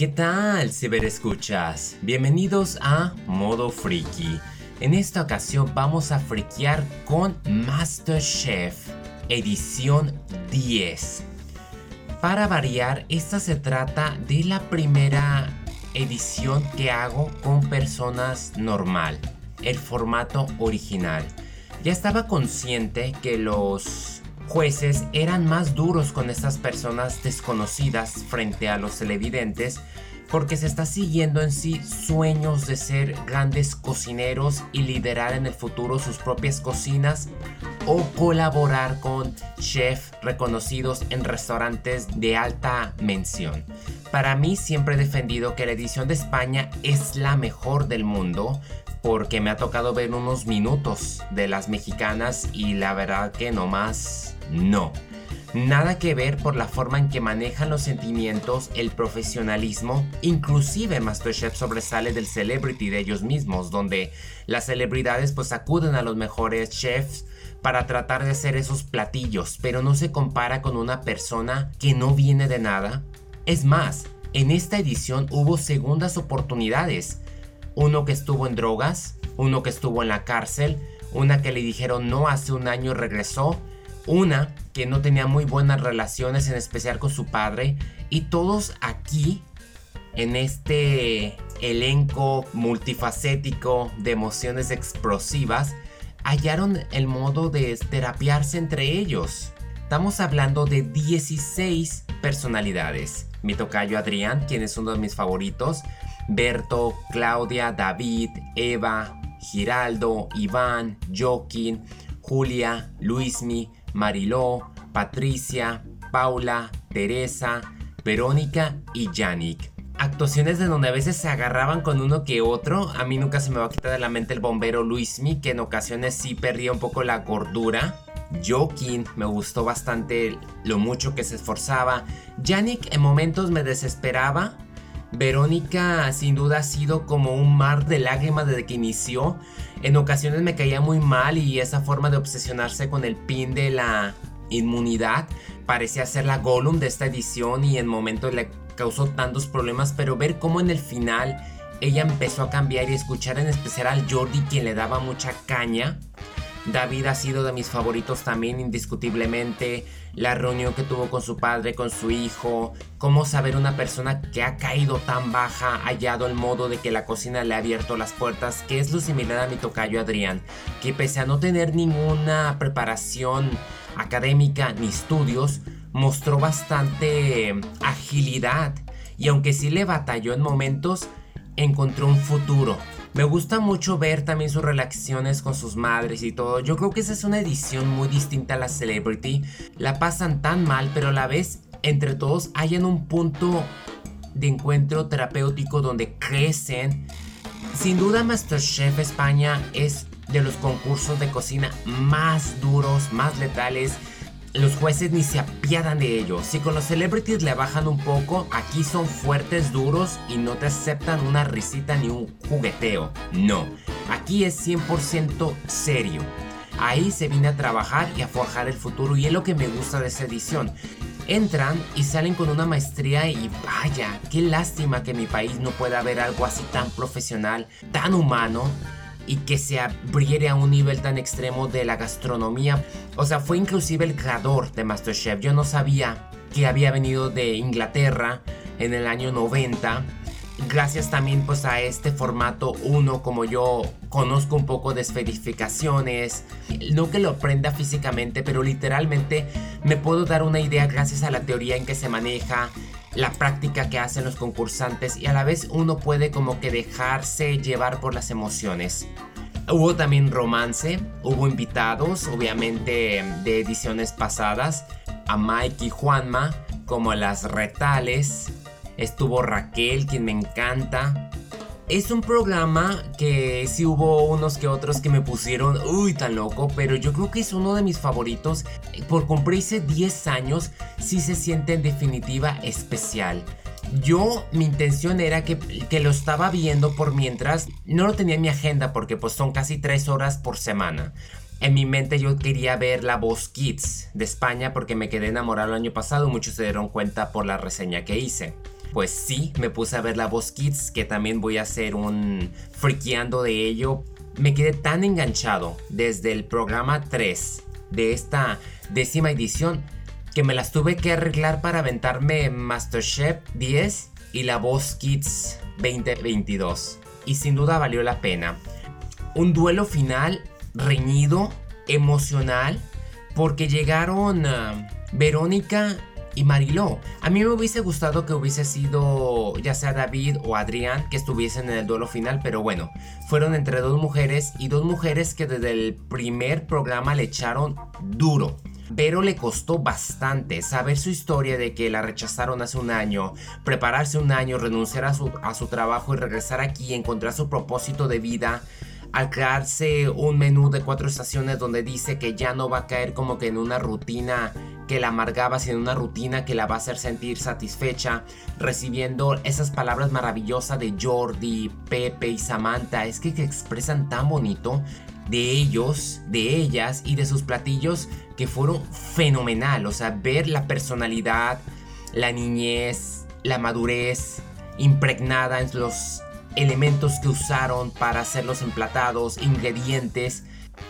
¿Qué tal, ciberescuchas? Bienvenidos a Modo Freaky. En esta ocasión vamos a friquear con MasterChef, edición 10. Para variar, esta se trata de la primera edición que hago con personas normal, el formato original. Ya estaba consciente que los jueces eran más duros con estas personas desconocidas frente a los televidentes porque se está siguiendo en sí sueños de ser grandes cocineros y liderar en el futuro sus propias cocinas o colaborar con chefs reconocidos en restaurantes de alta mención. Para mí siempre he defendido que la edición de España es la mejor del mundo porque me ha tocado ver unos minutos de las mexicanas y la verdad que no más no. Nada que ver por la forma en que manejan los sentimientos, el profesionalismo, inclusive Masterchef sobresale del celebrity de ellos mismos, donde las celebridades pues acuden a los mejores chefs para tratar de hacer esos platillos, pero no se compara con una persona que no viene de nada. Es más, en esta edición hubo segundas oportunidades. Uno que estuvo en drogas, uno que estuvo en la cárcel, una que le dijeron no hace un año regresó una que no tenía muy buenas relaciones, en especial con su padre, y todos aquí, en este elenco multifacético de emociones explosivas, hallaron el modo de terapiarse entre ellos. Estamos hablando de 16 personalidades. Mi tocayo Adrián, quien es uno de mis favoritos, Berto, Claudia, David, Eva, Giraldo, Iván, Joaquín, Julia, Luismi, Mariló, Patricia, Paula, Teresa, Verónica y Yannick. Actuaciones de donde a veces se agarraban con uno que otro. A mí nunca se me va a quitar de la mente el bombero Luismi, que en ocasiones sí perdía un poco la gordura. Joaquín me gustó bastante lo mucho que se esforzaba. Yannick en momentos me desesperaba. Verónica sin duda ha sido como un mar de lágrimas desde que inició. En ocasiones me caía muy mal y esa forma de obsesionarse con el pin de la inmunidad parecía ser la Gollum de esta edición y en momentos le causó tantos problemas, pero ver cómo en el final ella empezó a cambiar y escuchar en especial al Jordi quien le daba mucha caña David ha sido de mis favoritos también indiscutiblemente. La reunión que tuvo con su padre, con su hijo. Cómo saber una persona que ha caído tan baja, hallado el modo de que la cocina le ha abierto las puertas, que es lo similar a mi tocayo Adrián, que pese a no tener ninguna preparación académica ni estudios, mostró bastante agilidad. Y aunque sí le batalló en momentos, encontró un futuro me gusta mucho ver también sus relaciones con sus madres y todo. Yo creo que esa es una edición muy distinta a la Celebrity. La pasan tan mal, pero a la vez entre todos hayan un punto de encuentro terapéutico donde crecen. Sin duda MasterChef España es de los concursos de cocina más duros, más letales los jueces ni se apiadan de ellos. Si con los celebrities le bajan un poco, aquí son fuertes, duros y no te aceptan una risita ni un jugueteo. No, aquí es 100% serio. Ahí se viene a trabajar y a forjar el futuro y es lo que me gusta de esa edición. Entran y salen con una maestría y vaya, qué lástima que en mi país no pueda haber algo así tan profesional, tan humano y que se abriere a un nivel tan extremo de la gastronomía. O sea, fue inclusive el creador de MasterChef. Yo no sabía que había venido de Inglaterra en el año 90. Gracias también pues a este formato 1 como yo conozco un poco de esferificaciones, no que lo aprenda físicamente, pero literalmente me puedo dar una idea gracias a la teoría en que se maneja, la práctica que hacen los concursantes y a la vez uno puede como que dejarse llevar por las emociones. Hubo también romance, hubo invitados, obviamente de ediciones pasadas, a Mike y Juanma, como las retales. Estuvo Raquel, quien me encanta. Es un programa que sí hubo unos que otros que me pusieron, uy, tan loco, pero yo creo que es uno de mis favoritos. Por cumplirse 10 años, sí se siente en definitiva especial. Yo, mi intención era que, que, lo estaba viendo por mientras, no lo tenía en mi agenda porque pues son casi 3 horas por semana. En mi mente yo quería ver La Voz Kids de España porque me quedé enamorado el año pasado, muchos se dieron cuenta por la reseña que hice. Pues sí, me puse a ver la Voz Kids, que también voy a hacer un friqueando de ello. Me quedé tan enganchado desde el programa 3 de esta décima edición que me las tuve que arreglar para aventarme MasterChef 10 y la Voz Kids 2022. Y sin duda valió la pena. Un duelo final reñido, emocional, porque llegaron ah, Verónica y Mariló. A mí me hubiese gustado que hubiese sido ya sea David o Adrián que estuviesen en el duelo final, pero bueno, fueron entre dos mujeres y dos mujeres que desde el primer programa le echaron duro. Pero le costó bastante saber su historia de que la rechazaron hace un año, prepararse un año, renunciar a su, a su trabajo y regresar aquí encontrar su propósito de vida al crearse un menú de cuatro estaciones donde dice que ya no va a caer como que en una rutina que la amargaba, sino una rutina que la va a hacer sentir satisfecha, recibiendo esas palabras maravillosas de Jordi, Pepe y Samantha, es que, expresan tan bonito de ellos, de ellas y de sus platillos que fueron fenomenal, o sea, ver la personalidad, la niñez, la madurez impregnada en los elementos que usaron para hacer los emplatados, ingredientes.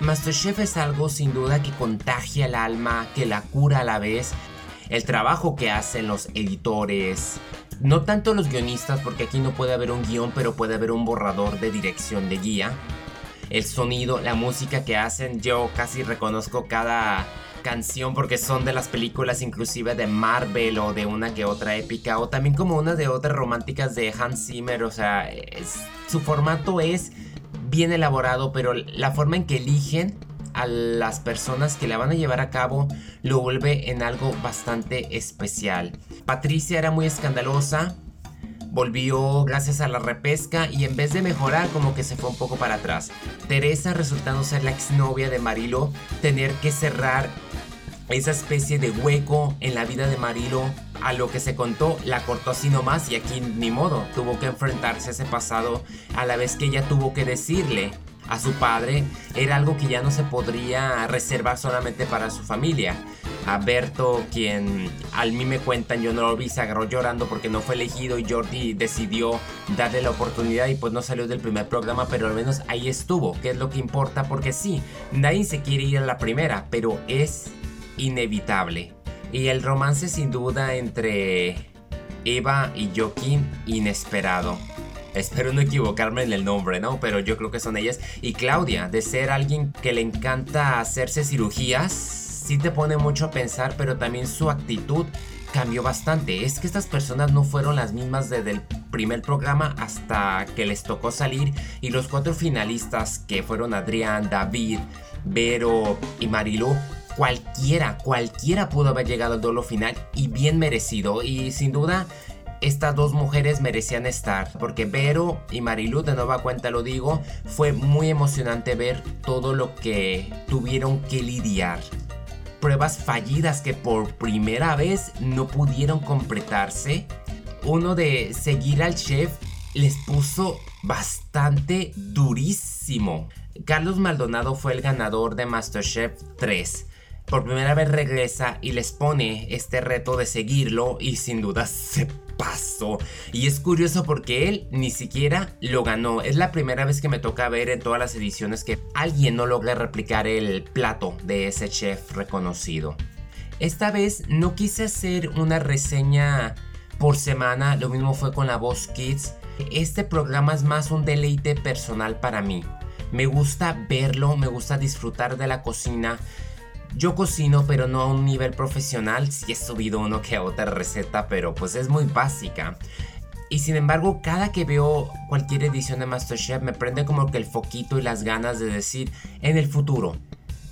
Masterchef es algo sin duda que contagia el alma, que la cura a la vez. El trabajo que hacen los editores, no tanto los guionistas, porque aquí no puede haber un guion, pero puede haber un borrador de dirección de guía. El sonido, la música que hacen, yo casi reconozco cada canción porque son de las películas inclusive de Marvel o de una que otra épica o también como una de otras románticas de Hans Zimmer, o sea, su formato es bien elaborado, pero la forma en que eligen a las personas que la van a llevar a cabo lo vuelve en algo bastante especial. Patricia era muy escandalosa, volvió gracias a la repesca y en vez de mejorar como que se fue un poco para atrás. Teresa resultando ser la exnovia de Marilo, tener que cerrar esa especie de hueco en la vida de Marilo a lo que se contó la cortó así nomás y aquí ni modo tuvo que enfrentarse a ese pasado a la vez que ella tuvo que decirle a su padre era algo que ya no se podría reservar solamente para su familia a Berto quien al mí me cuentan yo no lo vi se agarró llorando porque no fue elegido y Jordi decidió darle la oportunidad y pues no salió del primer programa pero al menos ahí estuvo que es lo que importa porque sí nadie se quiere ir a la primera pero es inevitable. Y el romance sin duda entre Eva y Joaquín inesperado. Espero no equivocarme en el nombre, ¿no? Pero yo creo que son ellas. Y Claudia, de ser alguien que le encanta hacerse cirugías, sí te pone mucho a pensar, pero también su actitud cambió bastante. Es que estas personas no fueron las mismas desde el primer programa hasta que les tocó salir. Y los cuatro finalistas, que fueron Adrián, David, Vero y Marilu, cualquiera, cualquiera pudo haber llegado al duelo final y bien merecido. Y sin duda, estas dos mujeres merecían estar, porque Vero y Marilu, de nueva cuenta lo digo, fue muy emocionante ver todo lo que tuvieron que lidiar. Pruebas fallidas que por primera vez no pudieron completarse. Uno de seguir al chef les puso bastante durísimo. Carlos Maldonado fue el ganador de MasterChef 3 por primera vez regresa y les pone este reto de seguirlo y sin duda se pasó. Y es curioso porque él ni siquiera lo ganó. Es la primera vez que me toca ver en todas las ediciones que alguien no logra replicar el plato de ese chef reconocido. Esta vez no quise hacer una reseña por semana, lo mismo fue con la Voz Kids. Este programa es más un deleite personal para mí. Me gusta verlo, me gusta disfrutar de la cocina, yo cocino, pero no a un nivel profesional. Si he subido uno que otra receta, pero pues es muy básica. Y sin embargo, cada que veo cualquier edición de MasterChef me prende como que el foquito y las ganas de decir en el futuro.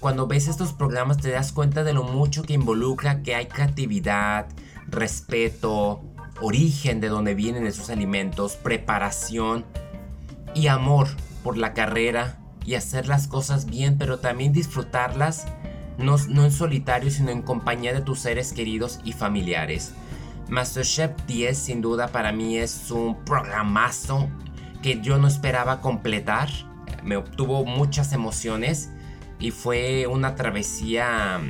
Cuando ves estos programas te das cuenta de lo mucho que involucra que hay creatividad, respeto, origen de donde vienen esos alimentos, preparación y amor por la carrera y hacer las cosas bien, pero también disfrutarlas no, en solitario, sino en compañía de tus seres queridos y familiares. MasterChef 10 sin duda para mí es un programazo que yo no esperaba completar. Me obtuvo muchas emociones y fue una travesía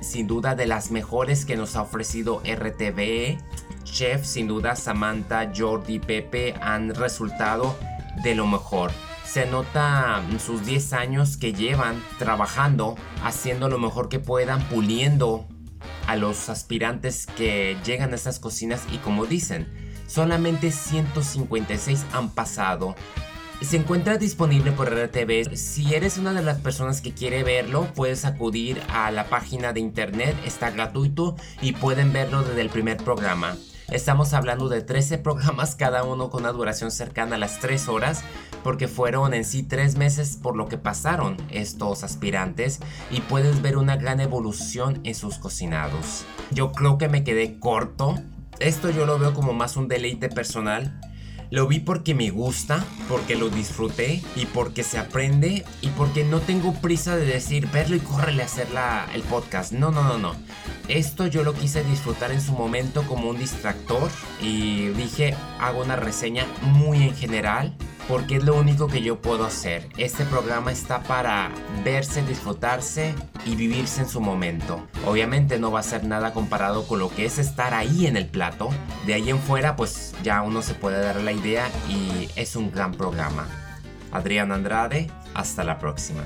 sin duda de las mejores que nos ha ofrecido RTV. Chef, sin duda Samantha, Jordi, Pepe han resultado de lo mejor. Se nota sus 10 años que llevan trabajando, haciendo lo mejor que puedan, puliendo a los aspirantes que llegan a estas cocinas y como dicen, solamente 156 han pasado. Se encuentra disponible por RTV. Si eres una de las personas que quiere verlo, puedes acudir a la página de internet, está gratuito y pueden verlo desde el primer programa. Estamos hablando de 13 programas, cada uno con una duración cercana a las 3 horas, porque fueron en sí 3 meses por lo que pasaron estos aspirantes y puedes ver una gran evolución en sus cocinados. Yo creo que me quedé corto. Esto yo lo veo como más un deleite personal lo vi porque me gusta, porque lo disfruté y porque se aprende y porque no tengo prisa de decir verlo y córrele a hacer el podcast. No, no, no, no. Esto yo lo quise disfrutar en su momento como un distractor y dije hago una reseña muy en general porque es lo único que yo puedo hacer. Este programa está para verse, disfrutarse y vivirse en su momento. Obviamente no va a ser nada comparado con lo que es estar ahí en el plato. De ahí en fuera pues ya uno se puede dar la idea y es un gran programa. Adrián Andrade, hasta la próxima.